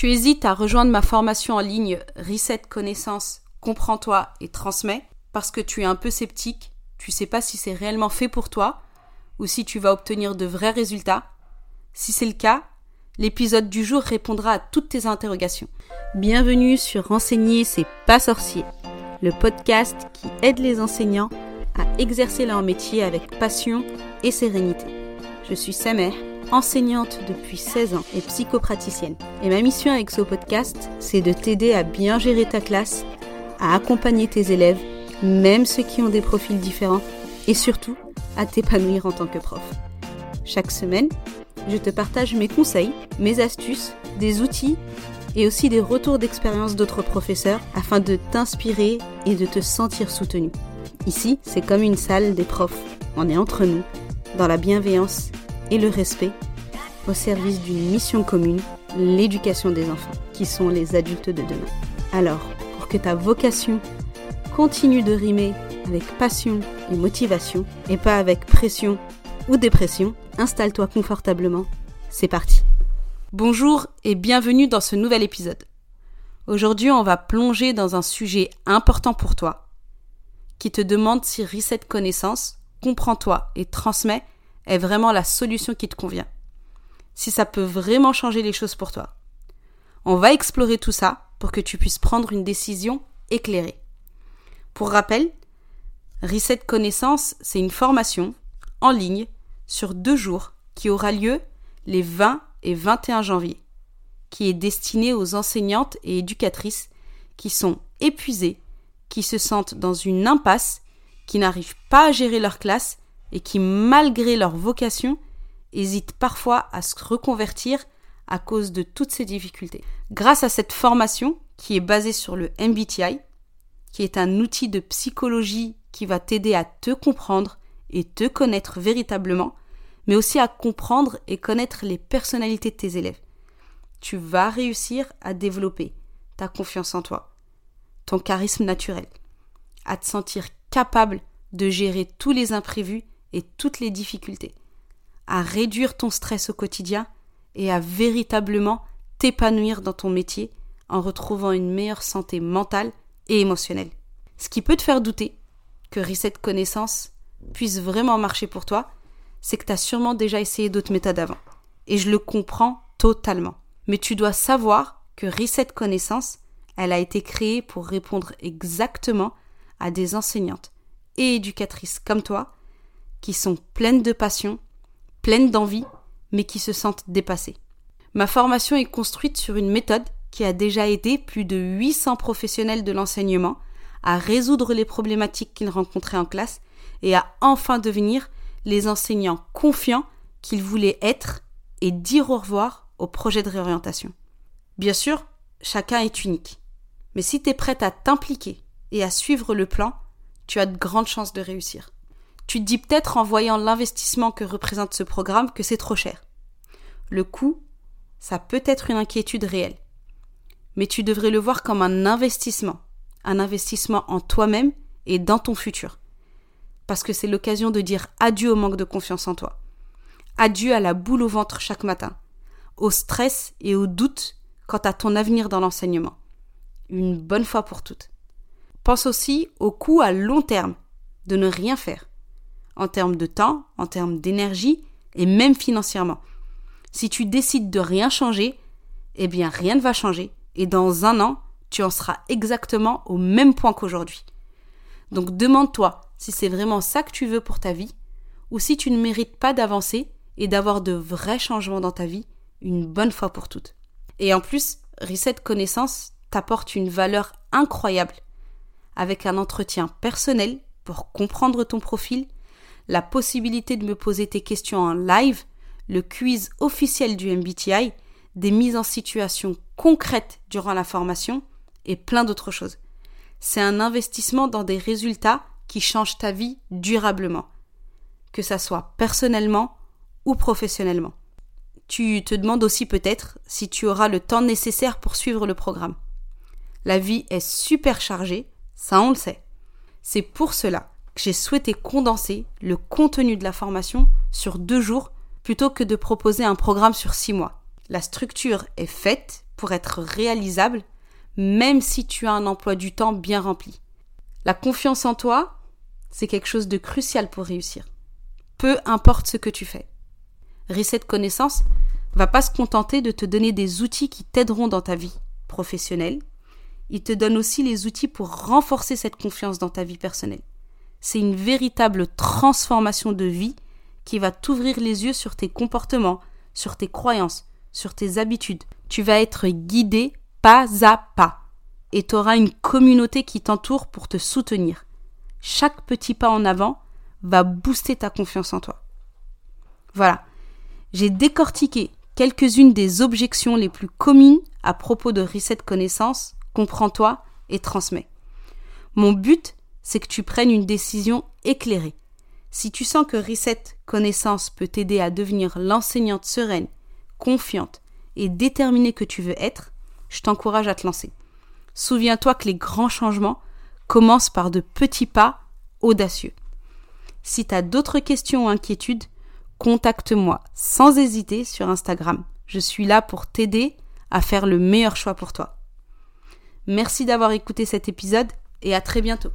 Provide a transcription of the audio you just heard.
Tu hésites à rejoindre ma formation en ligne Reset Connaissance, Comprends-toi et Transmets parce que tu es un peu sceptique, tu sais pas si c'est réellement fait pour toi ou si tu vas obtenir de vrais résultats. Si c'est le cas, l'épisode du jour répondra à toutes tes interrogations. Bienvenue sur Renseigner, c'est pas sorcier, le podcast qui aide les enseignants à exercer leur métier avec passion et sérénité. Je suis Samer, enseignante depuis 16 ans et psychopraticienne. Et ma mission avec ce podcast, c'est de t'aider à bien gérer ta classe, à accompagner tes élèves, même ceux qui ont des profils différents, et surtout à t'épanouir en tant que prof. Chaque semaine, je te partage mes conseils, mes astuces, des outils et aussi des retours d'expérience d'autres professeurs afin de t'inspirer et de te sentir soutenu. Ici, c'est comme une salle des profs. On est entre nous, dans la bienveillance et le respect, au service d'une mission commune, l'éducation des enfants, qui sont les adultes de demain. Alors, pour que ta vocation continue de rimer avec passion et motivation, et pas avec pression ou dépression, installe-toi confortablement. C'est parti. Bonjour et bienvenue dans ce nouvel épisode. Aujourd'hui, on va plonger dans un sujet important pour toi, qui te demande si Reset Connaissance, comprends-toi et transmets est vraiment la solution qui te convient. Si ça peut vraiment changer les choses pour toi. On va explorer tout ça pour que tu puisses prendre une décision éclairée. Pour rappel, Reset Connaissance, c'est une formation en ligne sur deux jours qui aura lieu les 20 et 21 janvier, qui est destinée aux enseignantes et éducatrices qui sont épuisées, qui se sentent dans une impasse, qui n'arrivent pas à gérer leur classe et qui, malgré leur vocation, hésitent parfois à se reconvertir à cause de toutes ces difficultés. Grâce à cette formation, qui est basée sur le MBTI, qui est un outil de psychologie qui va t'aider à te comprendre et te connaître véritablement, mais aussi à comprendre et connaître les personnalités de tes élèves. Tu vas réussir à développer ta confiance en toi, ton charisme naturel, à te sentir capable de gérer tous les imprévus et toutes les difficultés, à réduire ton stress au quotidien et à véritablement t'épanouir dans ton métier en retrouvant une meilleure santé mentale et émotionnelle. Ce qui peut te faire douter que Reset Connaissance puisse vraiment marcher pour toi, c'est que tu as sûrement déjà essayé d'autres méthodes avant. Et je le comprends totalement. Mais tu dois savoir que Reset Connaissance, elle a été créée pour répondre exactement à des enseignantes et éducatrices comme toi qui sont pleines de passion, pleines d'envie, mais qui se sentent dépassées. Ma formation est construite sur une méthode qui a déjà aidé plus de 800 professionnels de l'enseignement à résoudre les problématiques qu'ils rencontraient en classe et à enfin devenir les enseignants confiants qu'ils voulaient être et dire au revoir au projet de réorientation. Bien sûr, chacun est unique. Mais si tu es prête à t'impliquer et à suivre le plan, tu as de grandes chances de réussir. Tu te dis peut-être en voyant l'investissement que représente ce programme que c'est trop cher. Le coût, ça peut être une inquiétude réelle. Mais tu devrais le voir comme un investissement. Un investissement en toi-même et dans ton futur. Parce que c'est l'occasion de dire adieu au manque de confiance en toi. Adieu à la boule au ventre chaque matin. Au stress et au doute quant à ton avenir dans l'enseignement. Une bonne fois pour toutes. Pense aussi au coût à long terme de ne rien faire en termes de temps, en termes d'énergie et même financièrement. Si tu décides de rien changer, eh bien rien ne va changer et dans un an, tu en seras exactement au même point qu'aujourd'hui. Donc demande-toi si c'est vraiment ça que tu veux pour ta vie ou si tu ne mérites pas d'avancer et d'avoir de vrais changements dans ta vie une bonne fois pour toutes. Et en plus, Reset Connaissance t'apporte une valeur incroyable avec un entretien personnel pour comprendre ton profil la possibilité de me poser tes questions en live, le quiz officiel du MBTI, des mises en situation concrètes durant la formation et plein d'autres choses. C'est un investissement dans des résultats qui changent ta vie durablement, que ça soit personnellement ou professionnellement. Tu te demandes aussi peut-être si tu auras le temps nécessaire pour suivre le programme. La vie est super chargée, ça on le sait. C'est pour cela j'ai souhaité condenser le contenu de la formation sur deux jours plutôt que de proposer un programme sur six mois. La structure est faite pour être réalisable, même si tu as un emploi du temps bien rempli. La confiance en toi, c'est quelque chose de crucial pour réussir. Peu importe ce que tu fais. Reset Connaissance va pas se contenter de te donner des outils qui t'aideront dans ta vie professionnelle. Il te donne aussi les outils pour renforcer cette confiance dans ta vie personnelle. C'est une véritable transformation de vie qui va t'ouvrir les yeux sur tes comportements, sur tes croyances, sur tes habitudes. Tu vas être guidé pas à pas. Et tu auras une communauté qui t'entoure pour te soutenir. Chaque petit pas en avant va booster ta confiance en toi. Voilà. J'ai décortiqué quelques-unes des objections les plus communes à propos de Reset Connaissance, comprends-toi et transmets. Mon but, c'est que tu prennes une décision éclairée. Si tu sens que Reset Connaissance peut t'aider à devenir l'enseignante sereine, confiante et déterminée que tu veux être, je t'encourage à te lancer. Souviens-toi que les grands changements commencent par de petits pas audacieux. Si tu as d'autres questions ou inquiétudes, contacte-moi sans hésiter sur Instagram. Je suis là pour t'aider à faire le meilleur choix pour toi. Merci d'avoir écouté cet épisode et à très bientôt.